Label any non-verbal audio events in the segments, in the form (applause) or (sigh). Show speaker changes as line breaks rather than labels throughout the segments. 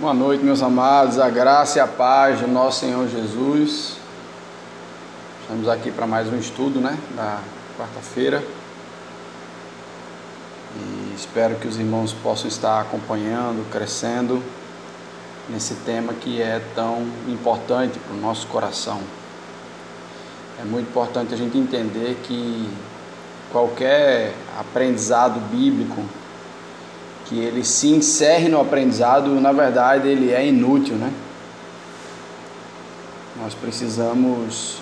Boa noite, meus amados, a graça e a paz do nosso Senhor Jesus. Estamos aqui para mais um estudo, né, da quarta-feira. E espero que os irmãos possam estar acompanhando, crescendo nesse tema que é tão importante para o nosso coração. É muito importante a gente entender que qualquer aprendizado bíblico que ele se encerre no aprendizado, na verdade ele é inútil, né? Nós precisamos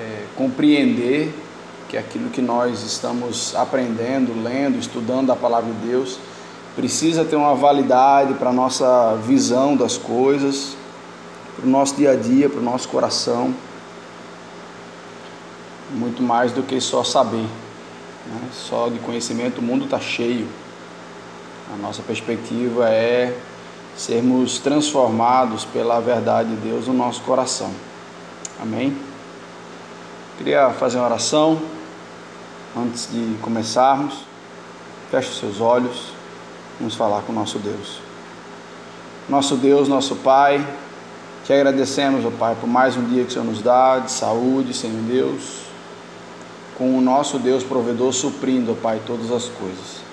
é, compreender que aquilo que nós estamos aprendendo, lendo, estudando a palavra de Deus, precisa ter uma validade para a nossa visão das coisas, para o nosso dia a dia, para o nosso coração, muito mais do que só saber. Né? Só de conhecimento o mundo está cheio. A nossa perspectiva é sermos transformados pela verdade de Deus no nosso coração. Amém? Queria fazer uma oração antes de começarmos. Feche os seus olhos. Vamos falar com o nosso Deus. Nosso Deus, nosso Pai, te agradecemos, ó Pai, por mais um dia que o Senhor nos dá de saúde, Senhor Deus, com o nosso Deus provedor suprindo, ó Pai, todas as coisas.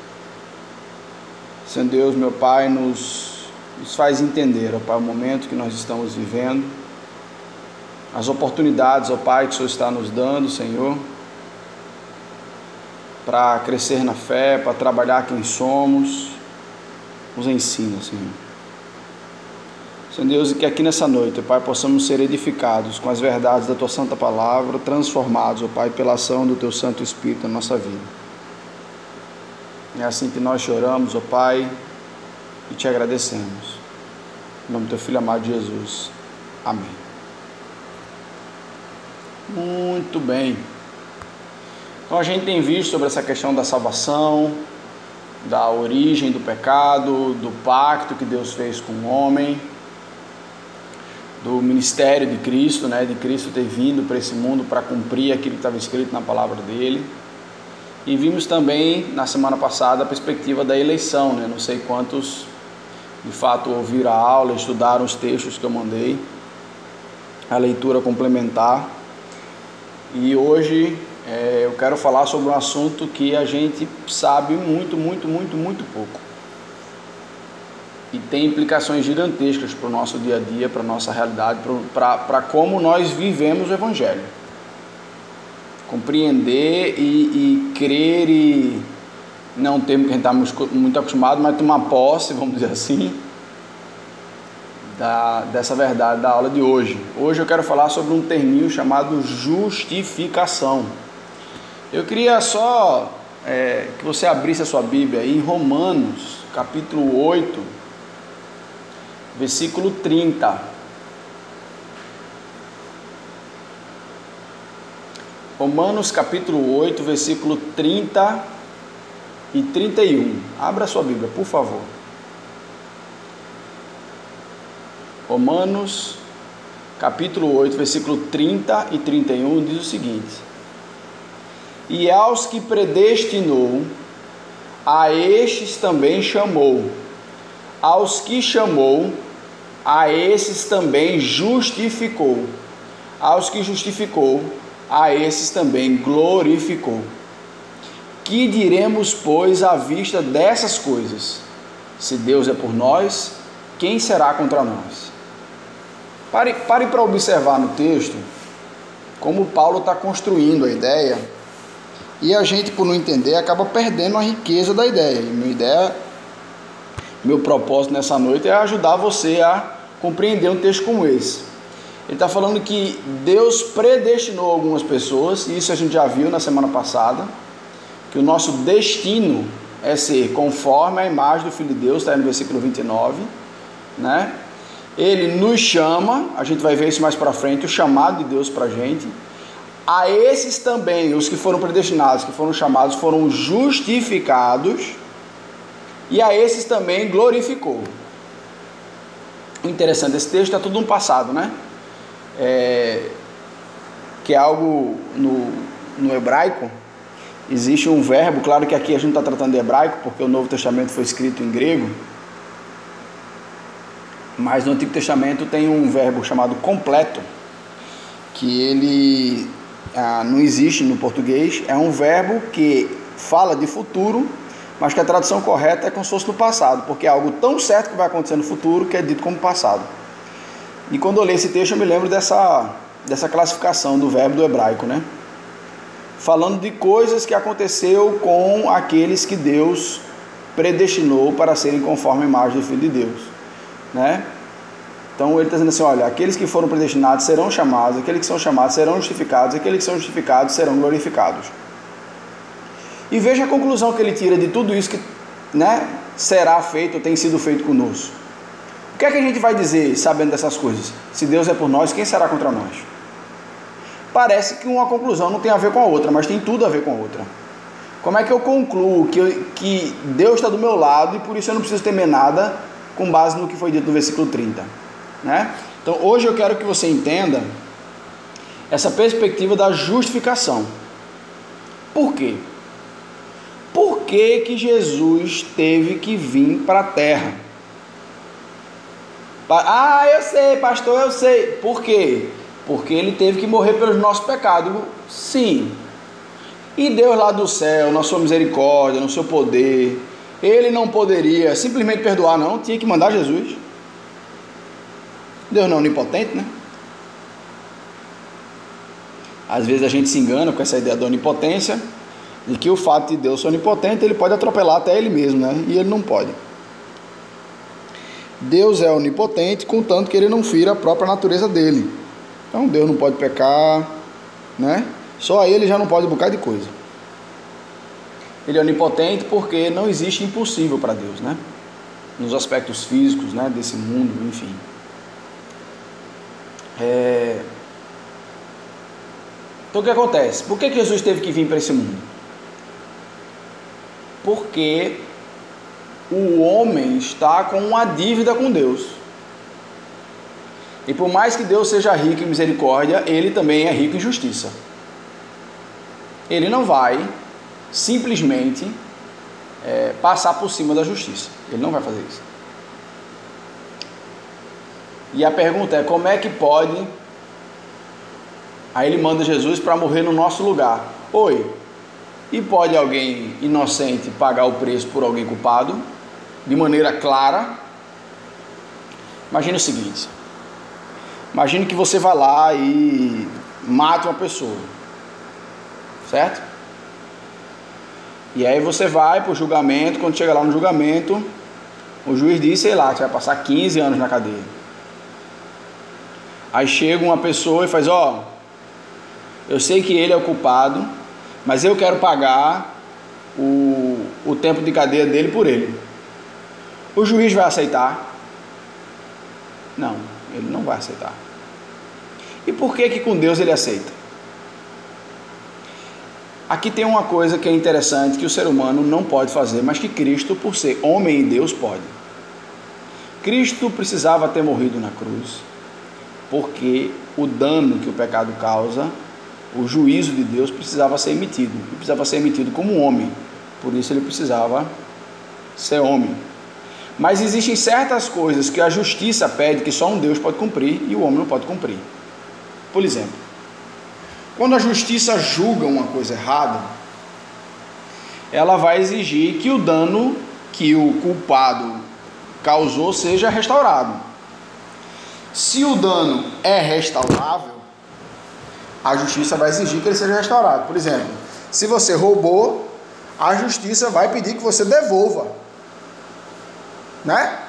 Senhor Deus, meu Pai, nos, nos faz entender, ó Pai, o momento que nós estamos vivendo, as oportunidades, ó Pai, que o Senhor está nos dando, Senhor, para crescer na fé, para trabalhar quem somos, nos ensina, Senhor. Senhor Deus, e que aqui nessa noite, Pai, possamos ser edificados com as verdades da Tua Santa Palavra, transformados, ó Pai, pela ação do Teu Santo Espírito na nossa vida. É assim que nós choramos, ó oh Pai, e te agradecemos. Em nome do teu filho amado Jesus. Amém. Muito bem. Então a gente tem visto sobre essa questão da salvação, da origem do pecado, do pacto que Deus fez com o homem, do ministério de Cristo, né, de Cristo ter vindo para esse mundo para cumprir aquilo que estava escrito na palavra dele. E vimos também na semana passada a perspectiva da eleição, né? Não sei quantos de fato ouviram a aula, estudaram os textos que eu mandei, a leitura complementar. E hoje é, eu quero falar sobre um assunto que a gente sabe muito, muito, muito, muito pouco. E tem implicações gigantescas para o nosso dia a dia, para a nossa realidade, para como nós vivemos o Evangelho compreender e, e crer e não termo que a gente está muito acostumado, mas tomar posse, vamos dizer assim, da, dessa verdade da aula de hoje. Hoje eu quero falar sobre um terminho chamado justificação. Eu queria só é, que você abrisse a sua Bíblia em Romanos, capítulo 8, versículo 30. Romanos capítulo 8, versículo 30 e 31. Abra sua Bíblia, por favor. Romanos capítulo 8, versículo 30 e 31 diz o seguinte: E aos que predestinou, a estes também chamou. Aos que chamou, a esses também justificou. Aos que justificou, a esses também glorificou. Que diremos, pois, à vista dessas coisas? Se Deus é por nós, quem será contra nós? Pare, para observar no texto como Paulo está construindo a ideia e a gente, por não entender, acaba perdendo a riqueza da ideia. E minha ideia, meu propósito nessa noite é ajudar você a compreender um texto como esse. Ele está falando que Deus predestinou algumas pessoas, e isso a gente já viu na semana passada, que o nosso destino é ser conforme a imagem do Filho de Deus, está no versículo 29, né? Ele nos chama, a gente vai ver isso mais para frente, o chamado de Deus para a gente. A esses também, os que foram predestinados, que foram chamados, foram justificados, e a esses também glorificou. Interessante desse texto está tudo no passado, né? É, que é algo no, no hebraico, existe um verbo, claro que aqui a gente está tratando de hebraico, porque o Novo Testamento foi escrito em grego, Mas no Antigo Testamento tem um verbo chamado completo, que ele ah, não existe no português. É um verbo que fala de futuro, mas que a tradução correta é como se fosse no passado, porque é algo tão certo que vai acontecer no futuro que é dito como passado. E quando eu leio esse texto, eu me lembro dessa, dessa classificação do verbo do hebraico, né? Falando de coisas que aconteceu com aqueles que Deus predestinou para serem conforme a imagem do Filho de Deus, né? Então ele está dizendo assim: olha, aqueles que foram predestinados serão chamados, aqueles que são chamados serão justificados, aqueles que são justificados serão glorificados. E veja a conclusão que ele tira de tudo isso que né, será feito, tem sido feito conosco que é que a gente vai dizer sabendo dessas coisas? Se Deus é por nós, quem será contra nós? Parece que uma conclusão não tem a ver com a outra, mas tem tudo a ver com a outra. Como é que eu concluo que, eu, que Deus está do meu lado e por isso eu não preciso temer nada com base no que foi dito no versículo 30? Né? Então hoje eu quero que você entenda essa perspectiva da justificação. Por quê? Por que, que Jesus teve que vir para a terra? Ah, eu sei, pastor, eu sei. Por quê? Porque ele teve que morrer pelos nossos pecados. Sim. E Deus lá do céu, na sua misericórdia, no seu poder, ele não poderia simplesmente perdoar, não, tinha que mandar Jesus. Deus não é onipotente, né? Às vezes a gente se engana com essa ideia da onipotência, de que o fato de Deus ser onipotente, ele pode atropelar até ele mesmo, né? E ele não pode. Deus é onipotente, contanto que ele não fira a própria natureza dele. Então Deus não pode pecar, né? Só ele já não pode um de coisa. Ele é onipotente porque não existe impossível para Deus, né? Nos aspectos físicos, né? Desse mundo, enfim. É... Então o que acontece? Por que Jesus teve que vir para esse mundo? Porque o homem está com uma dívida com Deus. E por mais que Deus seja rico em misericórdia, ele também é rico em justiça. Ele não vai simplesmente é, passar por cima da justiça. Ele não vai fazer isso. E a pergunta é: como é que pode? Aí ele manda Jesus para morrer no nosso lugar. Oi, e pode alguém inocente pagar o preço por alguém culpado? De maneira clara. Imagine o seguinte: imagine que você vai lá e mata uma pessoa, certo? E aí você vai para o julgamento, quando chega lá no julgamento, o juiz diz, sei lá, você vai passar 15 anos na cadeia. Aí chega uma pessoa e faz, ó, eu sei que ele é o culpado, mas eu quero pagar o, o tempo de cadeia dele por ele. O juiz vai aceitar? Não, ele não vai aceitar. E por que que com Deus ele aceita? Aqui tem uma coisa que é interessante que o ser humano não pode fazer, mas que Cristo, por ser homem e Deus, pode. Cristo precisava ter morrido na cruz, porque o dano que o pecado causa, o juízo de Deus precisava ser emitido. Precisava ser emitido como homem. Por isso ele precisava ser homem. Mas existem certas coisas que a justiça pede que só um Deus pode cumprir e o homem não pode cumprir. Por exemplo, quando a justiça julga uma coisa errada, ela vai exigir que o dano que o culpado causou seja restaurado. Se o dano é restaurável, a justiça vai exigir que ele seja restaurado. Por exemplo, se você roubou, a justiça vai pedir que você devolva né?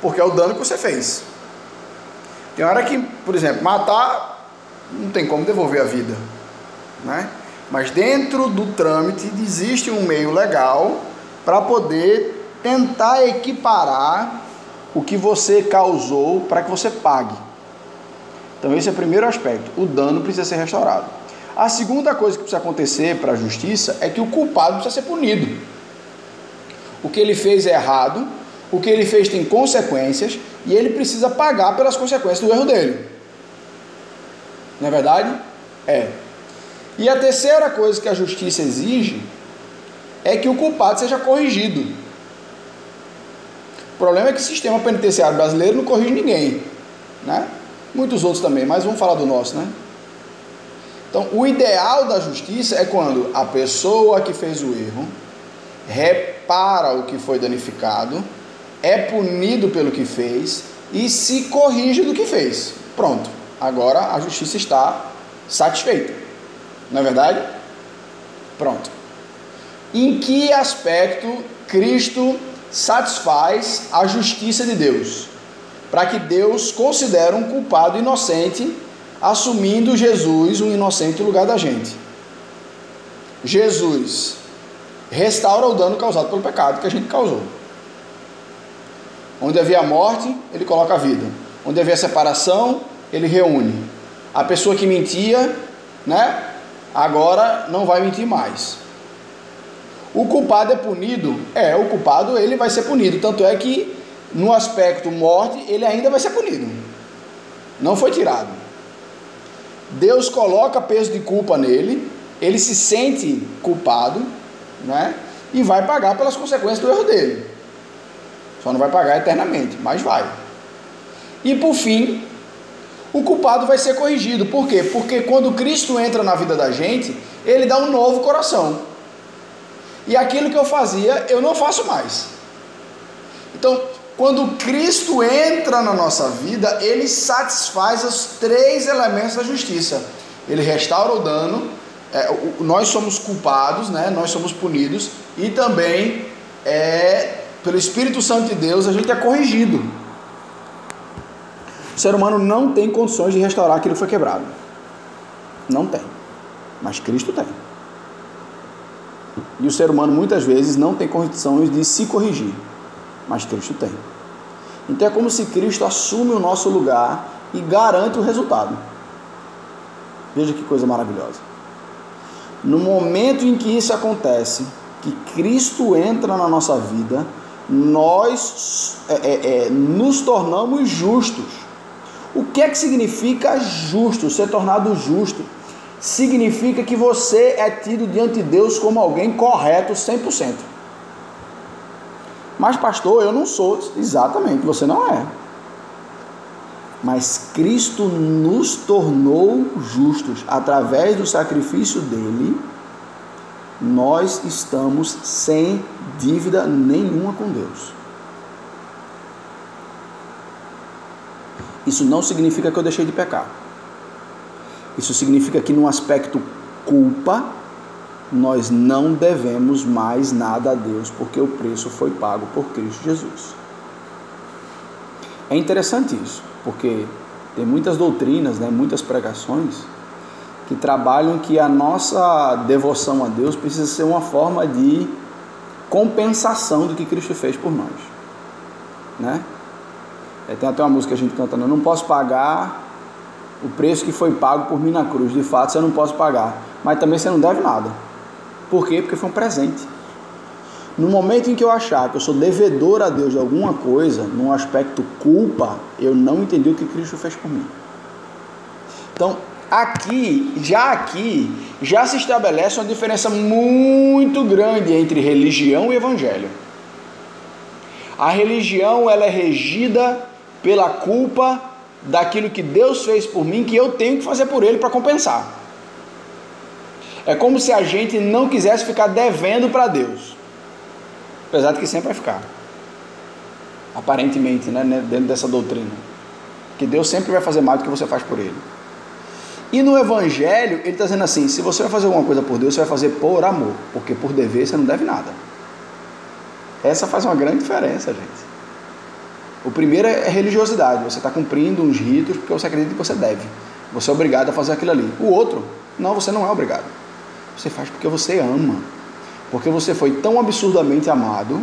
Porque é o dano que você fez. Tem hora que, por exemplo, matar não tem como devolver a vida, né? Mas dentro do trâmite existe um meio legal para poder tentar equiparar o que você causou para que você pague. Então esse é o primeiro aspecto. O dano precisa ser restaurado. A segunda coisa que precisa acontecer para a justiça é que o culpado precisa ser punido. O que ele fez é errado, o que ele fez tem consequências e ele precisa pagar pelas consequências do erro dele. Não é verdade? É. E a terceira coisa que a justiça exige é que o culpado seja corrigido. problema é que o sistema penitenciário brasileiro não corrige ninguém, né? Muitos outros também, mas vamos falar do nosso, né? Então, o ideal da justiça é quando a pessoa que fez o erro repara o que foi danificado, é punido pelo que fez e se corrige do que fez. Pronto. Agora a justiça está satisfeita. Não é verdade? Pronto. Em que aspecto Cristo satisfaz a justiça de Deus? Para que Deus considere um culpado inocente, assumindo Jesus, um inocente, no lugar da gente. Jesus restaura o dano causado pelo pecado que a gente causou. Onde havia morte, ele coloca a vida. Onde havia separação, ele reúne. A pessoa que mentia, né? Agora não vai mentir mais. O culpado é punido? É, o culpado ele vai ser punido. Tanto é que no aspecto morte, ele ainda vai ser punido. Não foi tirado. Deus coloca peso de culpa nele, ele se sente culpado, né? E vai pagar pelas consequências do erro dele. Só não vai pagar eternamente, mas vai. E por fim, o culpado vai ser corrigido. Por quê? Porque quando Cristo entra na vida da gente, ele dá um novo coração. E aquilo que eu fazia, eu não faço mais. Então, quando Cristo entra na nossa vida, ele satisfaz os três elementos da justiça. Ele restaura o dano, é, nós somos culpados, né? nós somos punidos, e também é, pelo Espírito Santo de Deus a gente é corrigido. O ser humano não tem condições de restaurar aquilo que foi quebrado. Não tem. Mas Cristo tem. E o ser humano muitas vezes não tem condições de se corrigir. Mas Cristo tem. Então é como se Cristo assume o nosso lugar e garante o resultado. Veja que coisa maravilhosa. No momento em que isso acontece, que Cristo entra na nossa vida, nós é, é, é, nos tornamos justos. O que é que significa justo? Ser tornado justo significa que você é tido diante de Deus como alguém correto 100%. Mas, pastor, eu não sou. Exatamente, você não é. Mas Cristo nos tornou justos através do sacrifício dele. Nós estamos sem dívida nenhuma com Deus. Isso não significa que eu deixei de pecar. Isso significa que, no aspecto culpa, nós não devemos mais nada a Deus, porque o preço foi pago por Cristo Jesus. É interessante isso, porque tem muitas doutrinas, né, muitas pregações que trabalham que a nossa devoção a Deus precisa ser uma forma de compensação do que Cristo fez por nós, né? É, tem até uma música que a gente canta, né? eu não posso pagar o preço que foi pago por mim na cruz. De fato, você não posso pagar, mas também você não deve nada. Por quê? Porque foi um presente. No momento em que eu achar que eu sou devedor a Deus de alguma coisa, num aspecto culpa, eu não entendi o que Cristo fez por mim. Então, aqui, já aqui, já se estabelece uma diferença muito grande entre religião e evangelho. A religião ela é regida pela culpa daquilo que Deus fez por mim que eu tenho que fazer por ele para compensar. É como se a gente não quisesse ficar devendo para Deus. Apesar de que sempre vai ficar. Aparentemente, né, né, dentro dessa doutrina. Que Deus sempre vai fazer mais do que você faz por Ele. E no Evangelho, ele está dizendo assim: se você vai fazer alguma coisa por Deus, você vai fazer por amor. Porque por dever você não deve nada. Essa faz uma grande diferença, gente. O primeiro é religiosidade. Você está cumprindo uns ritos porque você acredita que você deve. Você é obrigado a fazer aquilo ali. O outro, não, você não é obrigado. Você faz porque você ama. Porque você foi tão absurdamente amado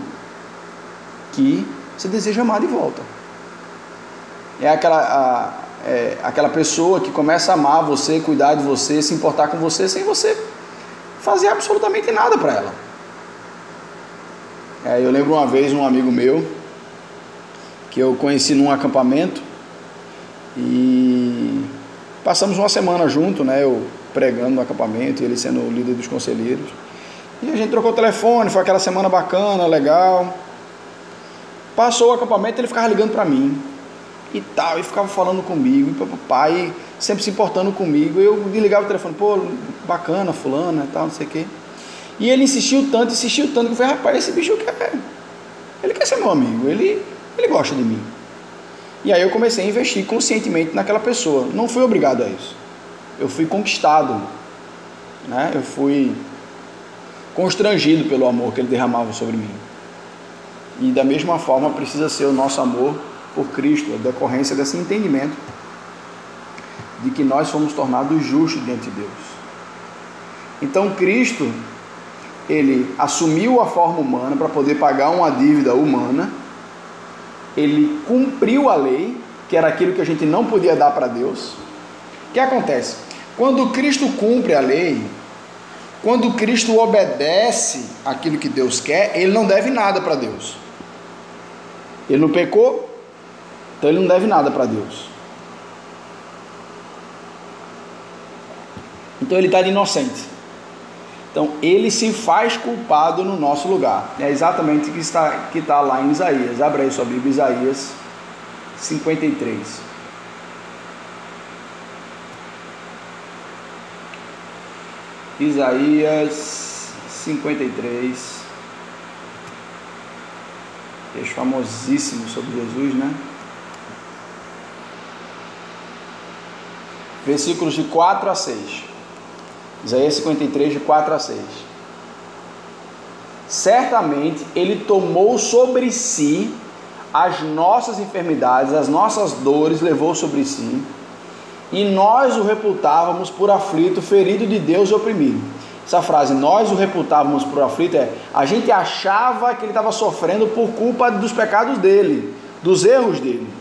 que você deseja amar de volta. É aquela, a, é aquela pessoa que começa a amar você, cuidar de você, se importar com você, sem você fazer absolutamente nada para ela. É, eu lembro uma vez um amigo meu que eu conheci num acampamento e passamos uma semana junto, né? Eu pregando no acampamento, ele sendo o líder dos conselheiros. E a gente trocou telefone, foi aquela semana bacana, legal. Passou o acampamento, ele ficava ligando para mim e tal, e ficava falando comigo, e papai sempre se importando comigo. Eu desligava o telefone, pô, bacana, fulana tal, não sei o quê. E ele insistiu tanto, insistiu tanto, que eu falei, rapaz, esse bicho quer. Ele quer ser meu amigo, ele, ele gosta de mim. E aí eu comecei a investir conscientemente naquela pessoa. Não fui obrigado a isso. Eu fui conquistado. Né? Eu fui constrangido pelo amor que ele derramava sobre mim. E da mesma forma precisa ser o nosso amor por Cristo, a decorrência desse entendimento de que nós fomos tornados justos diante de Deus. Então Cristo, ele assumiu a forma humana para poder pagar uma dívida humana, ele cumpriu a lei, que era aquilo que a gente não podia dar para Deus. O que acontece? Quando Cristo cumpre a lei, quando Cristo obedece aquilo que Deus quer, ele não deve nada para Deus. Ele não pecou, então ele não deve nada para Deus. Então ele está inocente. Então ele se faz culpado no nosso lugar. É exatamente o que está, que está lá em Isaías. Abra aí sua Bíblia, Isaías 53. Isaías 53. Texto famosíssimo sobre Jesus, né? Versículos de 4 a 6. Isaías 53, de 4 a 6. Certamente ele tomou sobre si as nossas enfermidades, as nossas dores, levou sobre si, e nós o reputávamos por aflito, ferido de Deus e oprimido. Essa frase, nós o reputávamos por aflito, é a gente achava que ele estava sofrendo por culpa dos pecados dele, dos erros dele.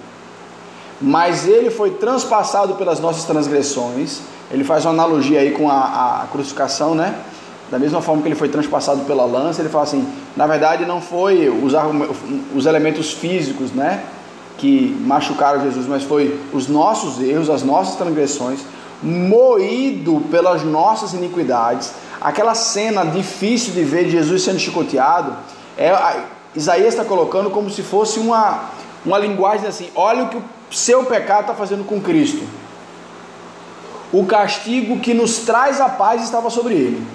Mas ele foi transpassado pelas nossas transgressões ele faz uma analogia aí com a, a crucificação, né? Da mesma forma que ele foi transpassado pela lança, ele fala assim: na verdade, não foi os, os elementos físicos, né? Que machucaram Jesus, mas foi os nossos erros, as nossas transgressões, moído pelas nossas iniquidades. Aquela cena difícil de ver de Jesus sendo chicoteado, é, Isaías está colocando como se fosse uma, uma linguagem assim: olha o que o seu pecado está fazendo com Cristo o castigo que nos traz a paz estava sobre ele.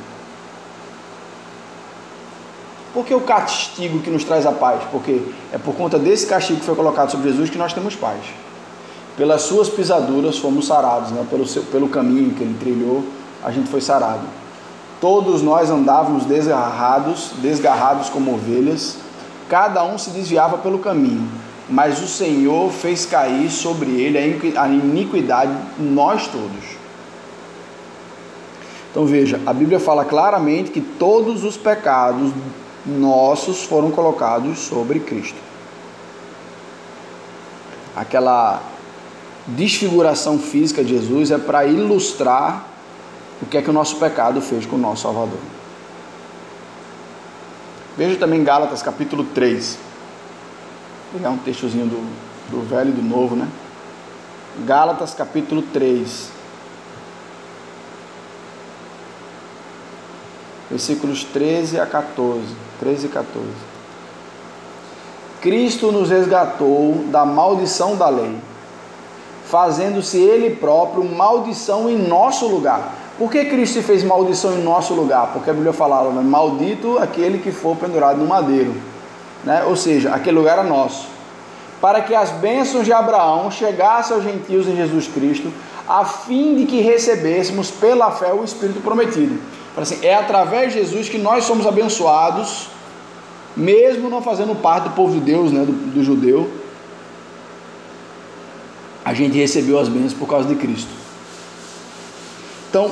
Por que o castigo que nos traz a paz? Porque é por conta desse castigo que foi colocado sobre Jesus que nós temos paz. Pelas suas pisaduras fomos sarados, né? pelo, seu, pelo caminho que ele trilhou, a gente foi sarado. Todos nós andávamos desgarrados, desgarrados como ovelhas, cada um se desviava pelo caminho, mas o Senhor fez cair sobre ele a iniquidade nós todos. Então veja, a Bíblia fala claramente que todos os pecados nossos foram colocados sobre Cristo. Aquela desfiguração física de Jesus é para ilustrar o que é que o nosso pecado fez com o nosso Salvador. Veja também Gálatas capítulo 3. Pegar um textozinho do, do Velho e do Novo, né? Gálatas capítulo 3. versículos 13 a 14. 13 e 14. Cristo nos resgatou da maldição da lei, fazendo-se Ele próprio maldição em nosso lugar. Por que Cristo fez maldição em nosso lugar? Porque a Bíblia falava, né? maldito aquele que for pendurado no madeiro. Né? Ou seja, aquele lugar era nosso. Para que as bênçãos de Abraão chegassem aos gentios em Jesus Cristo, a fim de que recebêssemos pela fé o Espírito prometido. Assim, é através de Jesus que nós somos abençoados, mesmo não fazendo parte do povo de Deus, né, do, do judeu. A gente recebeu as bênçãos por causa de Cristo. Então,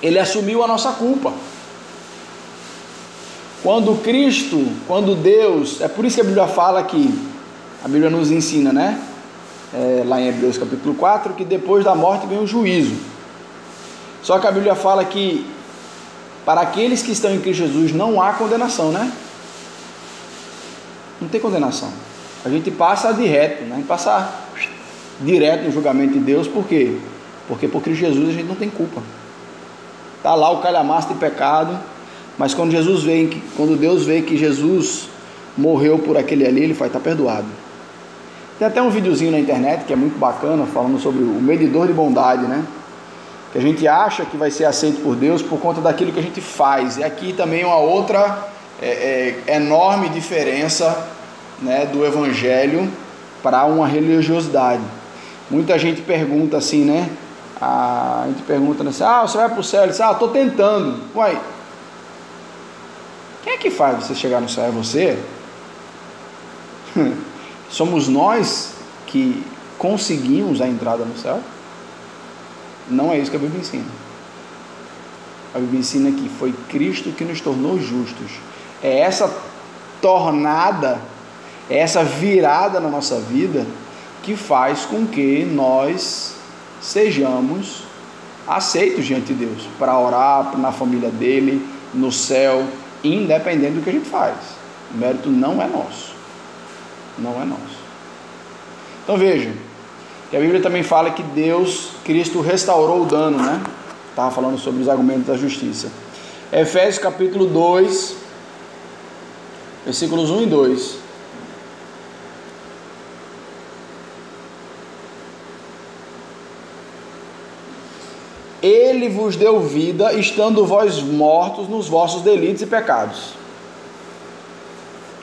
ele assumiu a nossa culpa. Quando Cristo, quando Deus, é por isso que a Bíblia fala que, a Bíblia nos ensina, né? É, lá em Hebreus capítulo 4, que depois da morte vem o juízo. Só que a Bíblia fala que para aqueles que estão em Cristo Jesus não há condenação, né? Não tem condenação. A gente passa direto, né? Gente passa direto no julgamento de Deus, por quê? Porque por Cristo Jesus a gente não tem culpa. Tá lá o calhamaço de pecado, mas quando Jesus vem, quando Deus vê que Jesus morreu por aquele ali, ele vai estar perdoado. Tem até um videozinho na internet que é muito bacana, falando sobre o medidor de bondade, né? Que a gente acha que vai ser aceito por Deus por conta daquilo que a gente faz. E aqui também uma outra é, é, enorme diferença né, do Evangelho para uma religiosidade. Muita gente pergunta assim, né? A gente pergunta assim, ah, você vai para o céu? Ele diz, ah, estou tentando. Uai, quem é que faz você chegar no céu? É você? (laughs) Somos nós que conseguimos a entrada no céu? Não é isso que a Bíblia ensina. A Bíblia ensina que foi Cristo que nos tornou justos. É essa tornada, é essa virada na nossa vida que faz com que nós sejamos aceitos diante de Deus para orar na família dele, no céu, independente do que a gente faz. O mérito não é nosso. Não é nosso. Então veja, que a Bíblia também fala que Deus, Cristo restaurou o dano, né? Estava falando sobre os argumentos da justiça. Efésios capítulo 2, versículos 1 e 2. Ele vos deu vida, estando vós mortos nos vossos delitos e pecados.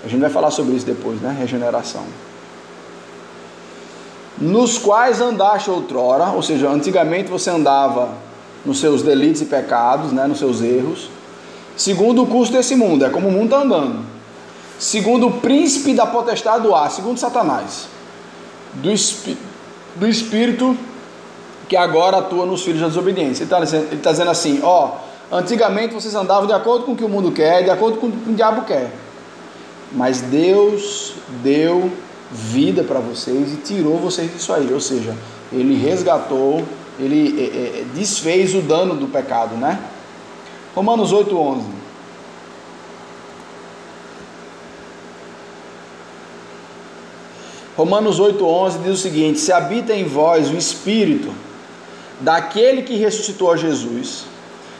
A gente vai falar sobre isso depois, né? Regeneração. Nos quais andaste outrora, ou seja, antigamente você andava nos seus delitos e pecados, né? Nos seus erros. Segundo o curso desse mundo, é como o mundo está andando. Segundo o príncipe da potestade do ar, segundo Satanás. Do, do espírito que agora atua nos filhos da desobediência. Ele está dizendo, tá dizendo assim: ó, antigamente vocês andavam de acordo com o que o mundo quer, de acordo com o que o diabo quer. Mas Deus deu vida para vocês e tirou vocês disso aí. Ou seja, ele resgatou, ele é, é, desfez o dano do pecado, né? Romanos 8, 11. Romanos 8,11 diz o seguinte: Se habita em vós o Espírito daquele que ressuscitou a Jesus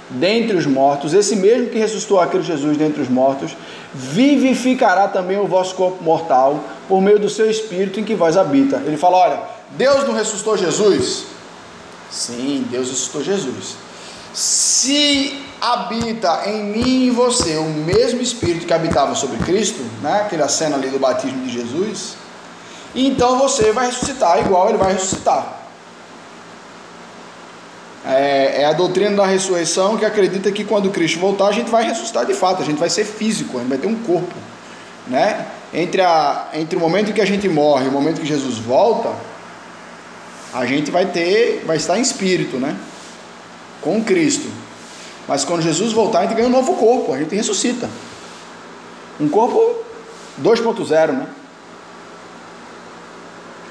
dentre os mortos, esse mesmo que ressuscitou aquele Jesus dentre os mortos, vivificará também o vosso corpo mortal por meio do seu Espírito em que vós habita. Ele fala: olha, Deus não ressuscitou Jesus? Sim, Deus ressuscitou Jesus. Se habita em mim e em você o mesmo Espírito que habitava sobre Cristo, né? aquela cena ali do batismo de Jesus, então você vai ressuscitar igual ele vai ressuscitar é, é, a doutrina da ressurreição que acredita que quando Cristo voltar a gente vai ressuscitar de fato, a gente vai ser físico, a gente vai ter um corpo, né? Entre, a, entre o momento que a gente morre e o momento que Jesus volta, a gente vai ter, vai estar em espírito, né? Com Cristo. Mas quando Jesus voltar, a gente ganha um novo corpo, a gente ressuscita. Um corpo 2.0, né?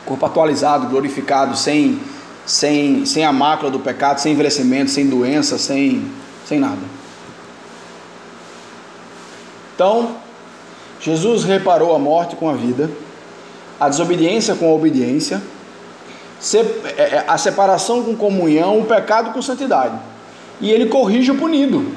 Corpo atualizado, glorificado, sem sem, sem a mácula do pecado, sem envelhecimento, sem doença, sem, sem nada. Então, Jesus reparou a morte com a vida, a desobediência com a obediência, é, é, a separação com comunhão, o pecado com santidade. E ele corrige o punido.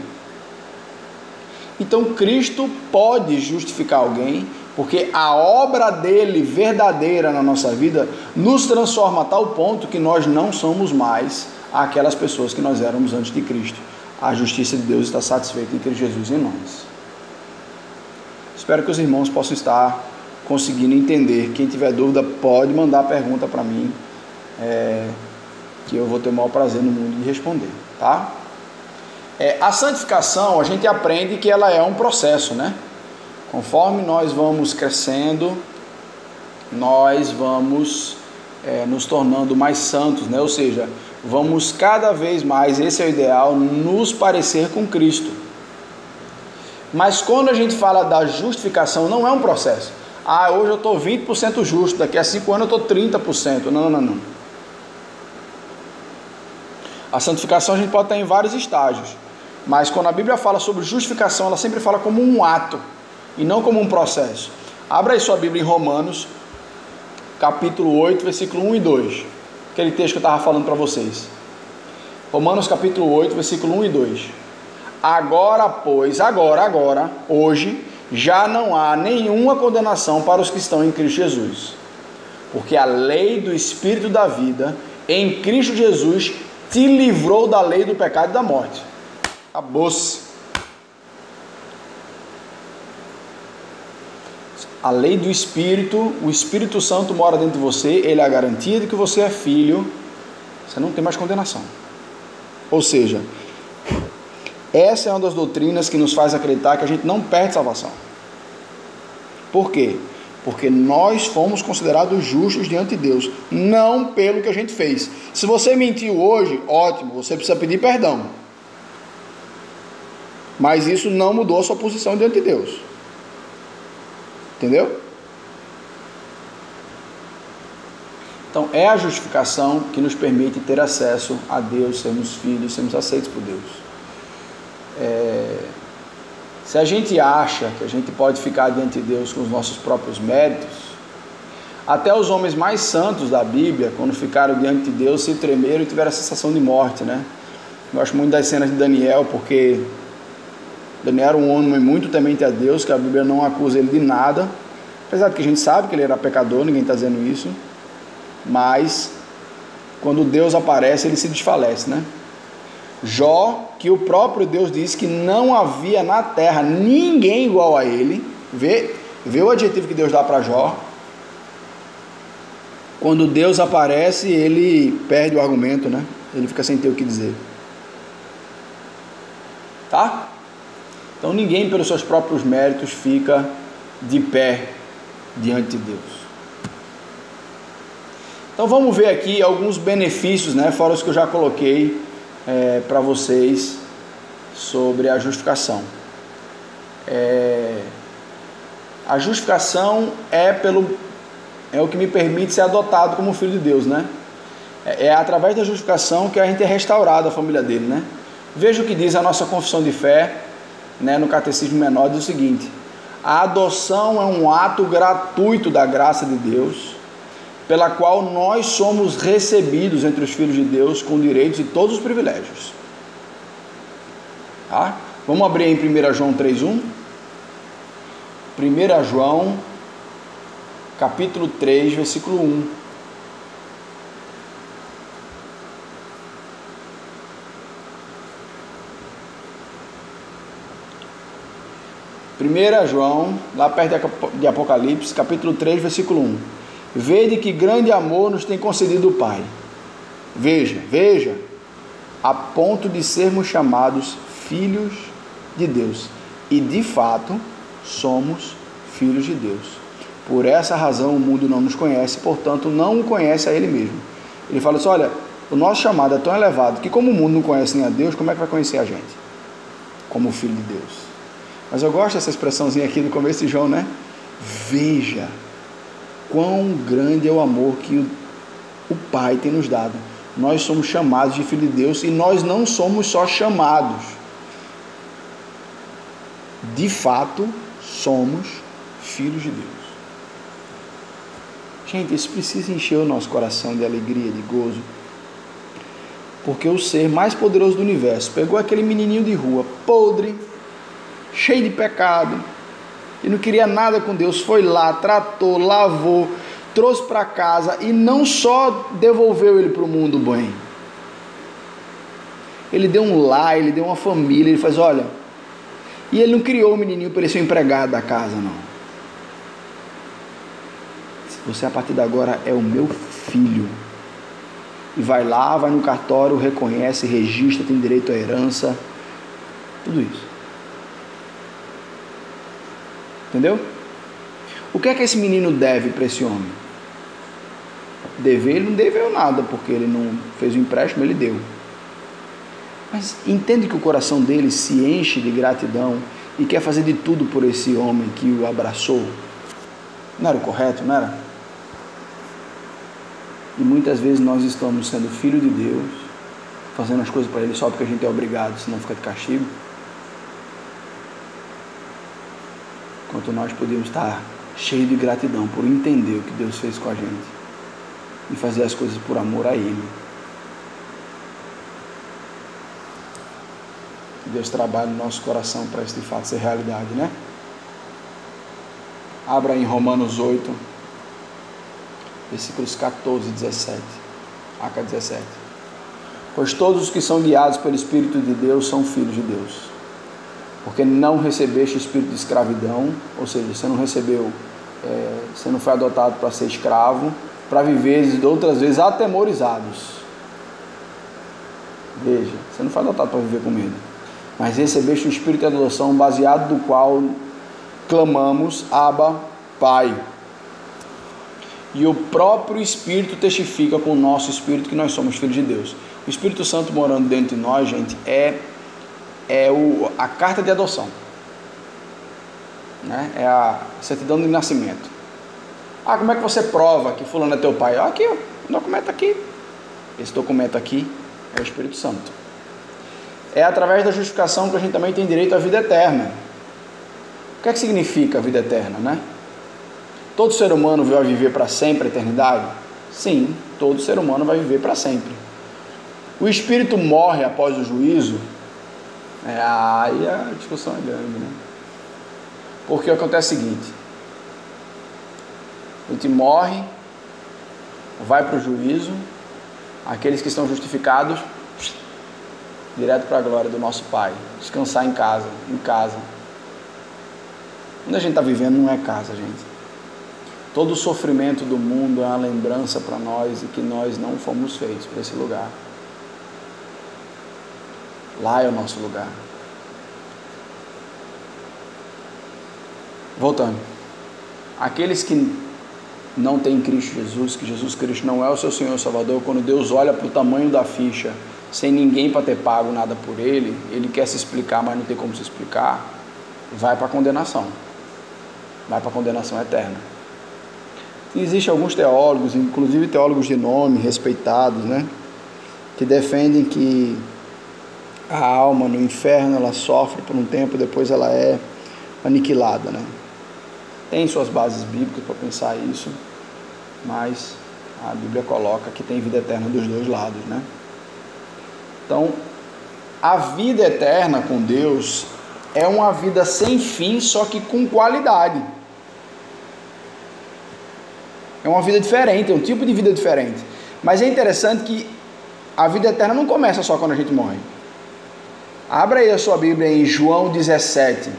Então Cristo pode justificar alguém porque a obra dele verdadeira na nossa vida nos transforma a tal ponto que nós não somos mais aquelas pessoas que nós éramos antes de Cristo. A justiça de Deus está satisfeita Cristo Jesus em nós. Espero que os irmãos possam estar conseguindo entender. Quem tiver dúvida pode mandar pergunta para mim, é, que eu vou ter o maior prazer no mundo de responder, tá? É, a santificação a gente aprende que ela é um processo, né? Conforme nós vamos crescendo, nós vamos é, nos tornando mais santos, né? ou seja, vamos cada vez mais, esse é o ideal, nos parecer com Cristo. Mas quando a gente fala da justificação, não é um processo. Ah, hoje eu estou 20% justo, daqui a 5 anos eu estou 30%. Não, não, não. A santificação a gente pode estar em vários estágios. Mas quando a Bíblia fala sobre justificação, ela sempre fala como um ato e não como um processo. Abra aí sua Bíblia em Romanos, capítulo 8, versículo 1 e 2. Aquele texto que eu estava falando para vocês. Romanos capítulo 8, versículo 1 e 2. Agora, pois, agora, agora, hoje, já não há nenhuma condenação para os que estão em Cristo Jesus. Porque a lei do Espírito da vida em Cristo Jesus te livrou da lei do pecado e da morte. Acabou-se. A lei do Espírito, o Espírito Santo mora dentro de você, ele é a garantia de que você é filho, você não tem mais condenação. Ou seja, essa é uma das doutrinas que nos faz acreditar que a gente não perde salvação. Por quê? Porque nós fomos considerados justos diante de Deus, não pelo que a gente fez. Se você mentiu hoje, ótimo, você precisa pedir perdão. Mas isso não mudou a sua posição diante de Deus. Entendeu? Então, é a justificação que nos permite ter acesso a Deus, sermos filhos, sermos aceitos por Deus. É... Se a gente acha que a gente pode ficar diante de Deus com os nossos próprios méritos, até os homens mais santos da Bíblia, quando ficaram diante de Deus, se tremeram e tiveram a sensação de morte, né? Eu gosto muito das cenas de Daniel, porque Daniel era um homem muito temente a Deus, que a Bíblia não acusa ele de nada, apesar de que a gente sabe que ele era pecador, ninguém está dizendo isso, mas quando Deus aparece, ele se desfalece, né? Jó, que o próprio Deus disse que não havia na terra ninguém igual a ele, vê, vê o adjetivo que Deus dá para Jó. Quando Deus aparece, ele perde o argumento, né? Ele fica sem ter o que dizer. Tá? Então ninguém, pelos seus próprios méritos, fica de pé diante de Deus. Então vamos ver aqui alguns benefícios, né, fora os que eu já coloquei é, para vocês sobre a justificação. É, a justificação é pelo é o que me permite ser adotado como filho de Deus, né? É, é através da justificação que a gente é restaurado a família dele, né? Veja o que diz a nossa confissão de fé né, no Catecismo Menor, diz o seguinte: a adoção é um ato gratuito da graça de Deus, pela qual nós somos recebidos entre os filhos de Deus com direitos e todos os privilégios. Tá? Vamos abrir em 1 João 3,1. 1 João, capítulo 3, versículo 1. 1 João, lá perto de Apocalipse, capítulo 3, versículo 1. Vede que grande amor nos tem concedido o Pai. Veja, veja, a ponto de sermos chamados filhos de Deus. E de fato, somos filhos de Deus. Por essa razão o mundo não nos conhece, portanto não o conhece a Ele mesmo. Ele fala assim: olha, o nosso chamado é tão elevado que, como o mundo não conhece nem a Deus, como é que vai conhecer a gente? Como filho de Deus. Mas eu gosto dessa expressãozinha aqui no começo de João, né? Veja quão grande é o amor que o, o Pai tem nos dado. Nós somos chamados de filho de Deus e nós não somos só chamados. De fato, somos filhos de Deus. Gente, isso precisa encher o nosso coração de alegria, de gozo. Porque o ser mais poderoso do universo pegou aquele menininho de rua, podre, cheio de pecado, e não queria nada com Deus, foi lá, tratou, lavou, trouxe para casa e não só devolveu ele para o mundo bem. Ele deu um lar, ele deu uma família, ele faz, olha, e ele não criou o menininho para ele ser empregado da casa, não. Você a partir de agora é o meu filho. E vai lá, vai no cartório, reconhece, registra, tem direito à herança, tudo isso. Entendeu? O que é que esse menino deve para esse homem? Dever, ele não deveu nada, porque ele não fez o empréstimo, ele deu. Mas entende que o coração dele se enche de gratidão e quer fazer de tudo por esse homem que o abraçou. Não era o correto, não era? E muitas vezes nós estamos sendo filho de Deus, fazendo as coisas para ele só porque a gente é obrigado, senão fica de castigo. Quanto nós podemos estar cheios de gratidão por entender o que Deus fez com a gente e fazer as coisas por amor a Ele. Deus trabalha no nosso coração para de fato ser realidade, né? Abra em Romanos 8, versículos 14 e 17. Aca 17. Pois todos os que são guiados pelo Espírito de Deus são filhos de Deus. Porque não recebeste espírito de escravidão, ou seja, você não recebeu, é, você não foi adotado para ser escravo, para viver outras vezes atemorizados. Veja, você não foi adotado para viver com medo, mas recebeste o espírito de adoção, baseado do qual clamamos, Abba, Pai. E o próprio Espírito testifica com o nosso espírito que nós somos filhos de Deus. O Espírito Santo morando dentro de nós, gente, é, é o, a carta de adoção. Né? É a certidão de nascimento. Ah, como é que você prova que fulano é teu pai? Ah, aqui, ó, o documento aqui. Esse documento aqui é o Espírito Santo. É através da justificação que a gente também tem direito à vida eterna. O que é que significa a vida eterna, né? Todo ser humano vai viver para sempre a eternidade? Sim, todo ser humano vai viver para sempre. O espírito morre após o juízo? É, aí a discussão é grande, né? Porque acontece o seguinte: a gente morre, vai para o juízo, aqueles que estão justificados, direto para a glória do nosso Pai, descansar em casa, em casa. Onde a gente está vivendo não é casa, gente. Todo o sofrimento do mundo é uma lembrança para nós e que nós não fomos feitos para esse lugar. Lá é o nosso lugar. Voltando. Aqueles que não têm Cristo Jesus, que Jesus Cristo não é o seu Senhor e Salvador, quando Deus olha para o tamanho da ficha, sem ninguém para ter pago nada por ele, ele quer se explicar, mas não tem como se explicar, vai para a condenação. Vai para a condenação eterna. Existem alguns teólogos, inclusive teólogos de nome, respeitados, né? Que defendem que a alma no inferno ela sofre por um tempo, depois ela é aniquilada, né? Tem suas bases bíblicas para pensar isso, mas a Bíblia coloca que tem vida eterna dos dois lados, né? Então, a vida eterna com Deus é uma vida sem fim, só que com qualidade. É uma vida diferente, é um tipo de vida diferente. Mas é interessante que a vida eterna não começa só quando a gente morre. Abra aí a sua Bíblia em João 17.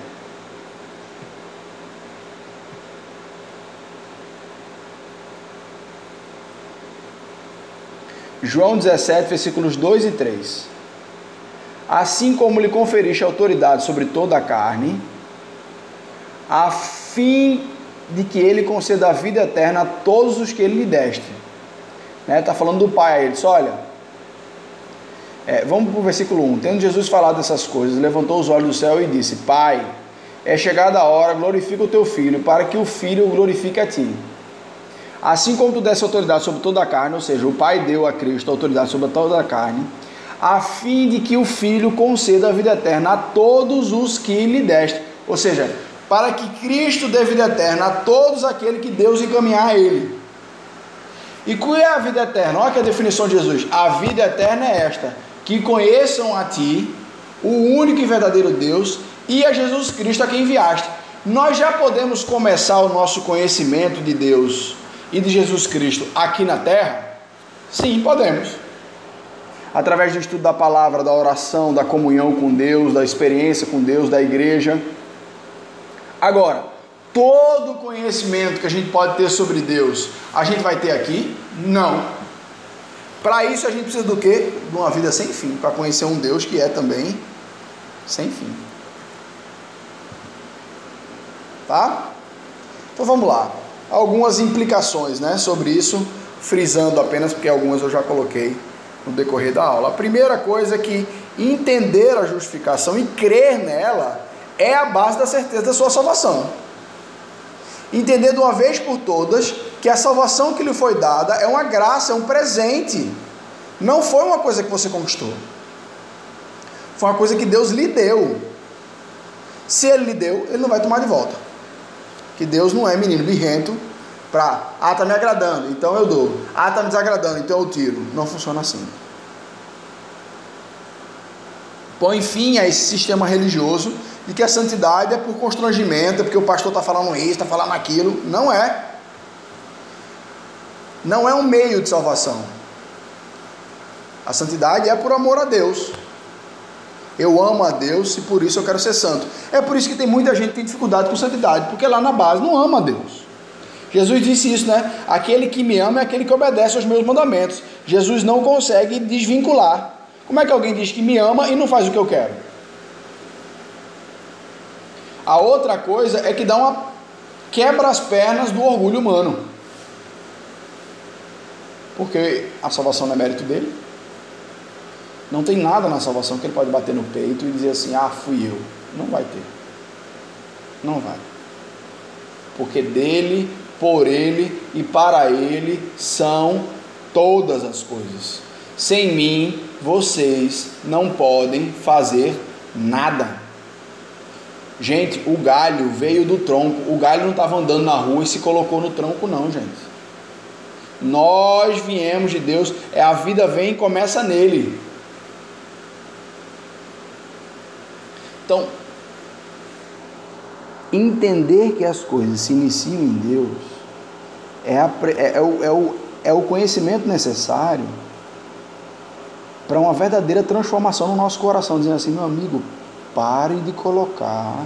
João 17, versículos 2 e 3. Assim como lhe conferiste autoridade sobre toda a carne, a fim de que ele conceda a vida eterna a todos os que ele lhe deste. Está né? Tá falando do Pai, ele disse: Olha, é, vamos para o versículo 1. Tendo Jesus falado essas coisas, levantou os olhos do céu e disse: Pai, é chegada a hora, glorifica o teu filho, para que o filho glorifique a ti. Assim como tu desse autoridade sobre toda a carne, ou seja, o Pai deu a Cristo autoridade sobre toda a carne, a fim de que o Filho conceda a vida eterna a todos os que lhe deste. Ou seja, para que Cristo dê vida eterna a todos aqueles que Deus encaminhar a Ele. E qual é a vida eterna? Olha que a definição de Jesus. A vida eterna é esta: que conheçam a Ti, o único e verdadeiro Deus, e a Jesus Cristo a quem enviaste. Nós já podemos começar o nosso conhecimento de Deus e de Jesus Cristo aqui na terra? Sim, podemos. Através do estudo da palavra, da oração, da comunhão com Deus, da experiência com Deus, da igreja. Agora, todo conhecimento que a gente pode ter sobre Deus, a gente vai ter aqui? Não. Para isso a gente precisa do quê? De uma vida sem fim, para conhecer um Deus que é também sem fim. Tá? Então vamos lá. Algumas implicações, né, sobre isso, frisando apenas porque algumas eu já coloquei no decorrer da aula. A primeira coisa é que entender a justificação e crer nela é a base da certeza da sua salvação. Entender de uma vez por todas que a salvação que lhe foi dada é uma graça, é um presente. Não foi uma coisa que você conquistou. Foi uma coisa que Deus lhe deu. Se ele lhe deu, ele não vai tomar de volta. Que Deus não é menino birrento para, ah, tá me agradando, então eu dou. Ah, tá me desagradando, então eu tiro. Não funciona assim. Põe fim a esse sistema religioso de que a santidade é por constrangimento, é porque o pastor está falando isso, está falando aquilo. Não é. Não é um meio de salvação. A santidade é por amor a Deus. Eu amo a Deus e por isso eu quero ser santo. É por isso que tem muita gente que tem dificuldade com santidade, porque lá na base não ama a Deus. Jesus disse isso, né? Aquele que me ama é aquele que obedece aos meus mandamentos. Jesus não consegue desvincular. Como é que alguém diz que me ama e não faz o que eu quero? A outra coisa é que dá uma quebra as pernas do orgulho humano. Porque a salvação não é mérito dele. Não tem nada na salvação que ele pode bater no peito e dizer assim: "Ah, fui eu". Não vai ter. Não vai. Porque dele, por ele e para ele são todas as coisas. Sem mim, vocês não podem fazer nada. Gente, o galho veio do tronco. O galho não estava andando na rua e se colocou no tronco, não, gente. Nós viemos de Deus, é a vida vem e começa nele. Então, entender que as coisas se iniciam em Deus é, a, é, é, o, é, o, é o conhecimento necessário para uma verdadeira transformação no nosso coração, dizendo assim, meu amigo, pare de colocar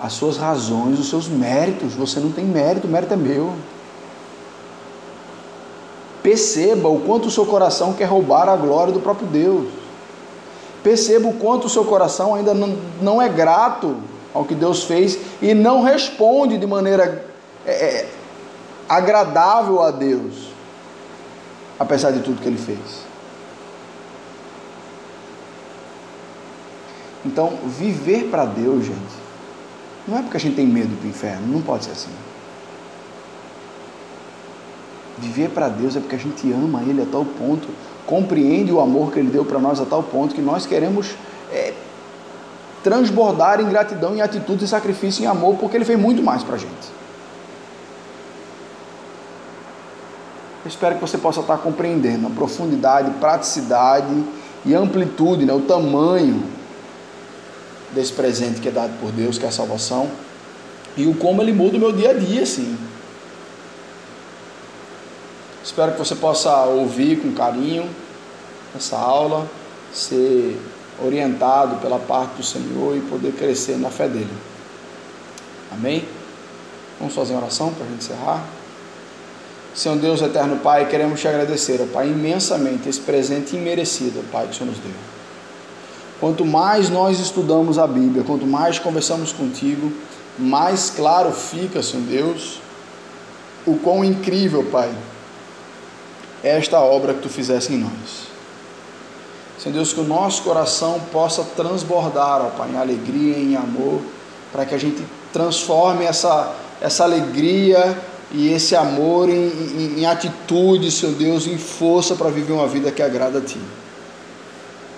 as suas razões, os seus méritos. Você não tem mérito, o mérito é meu. Perceba o quanto o seu coração quer roubar a glória do próprio Deus. Perceba o quanto o seu coração ainda não, é grato ao que Deus fez e não responde de maneira é, é, agradável a Deus, apesar de tudo que ele fez. Então, viver para Deus, gente, não é porque a gente tem medo do inferno, não pode ser assim. Viver para Deus é porque a gente ama Ele a tal ponto, compreende o amor que Ele deu para nós a tal ponto que nós queremos é, transbordar em gratidão, em atitude, em sacrifício, em amor, porque Ele fez muito mais para a gente. Eu espero que você possa estar compreendendo a profundidade, praticidade e amplitude, né, o tamanho desse presente que é dado por Deus, que é a salvação, e o como ele muda o meu dia a dia, sim. Espero que você possa ouvir com carinho essa aula, ser orientado pela parte do Senhor e poder crescer na fé dele. Amém? Vamos fazer uma oração para a gente encerrar? Senhor Deus, eterno Pai, queremos te agradecer, ó Pai, imensamente esse presente imerecido, Pai, que o Senhor nos deu. Quanto mais nós estudamos a Bíblia, quanto mais conversamos contigo, mais claro fica, Senhor Deus, o quão incrível, Pai, esta obra que tu fizesse em nós. Senhor Deus, que o nosso coração possa transbordar, ó Pai, em alegria, em amor, para que a gente transforme essa, essa alegria e esse amor em, em, em atitude, Senhor Deus, em força para viver uma vida que agrada a Ti.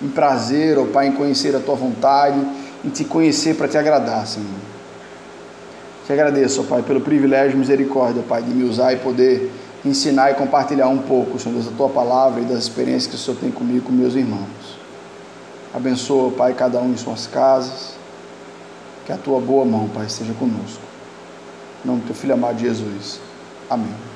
Em prazer, ó Pai, em conhecer a Tua vontade, em Te conhecer para Te agradar, Senhor. Te agradeço, ó Pai, pelo privilégio e misericórdia, Pai, de me usar e poder ensinar e compartilhar um pouco, Senhor da tua palavra e das experiências que o Senhor tem comigo, com meus irmãos. Abençoa, Pai, cada um em suas casas. Que a tua boa mão, Pai, esteja conosco. Em nome do teu filho amado Jesus. Amém.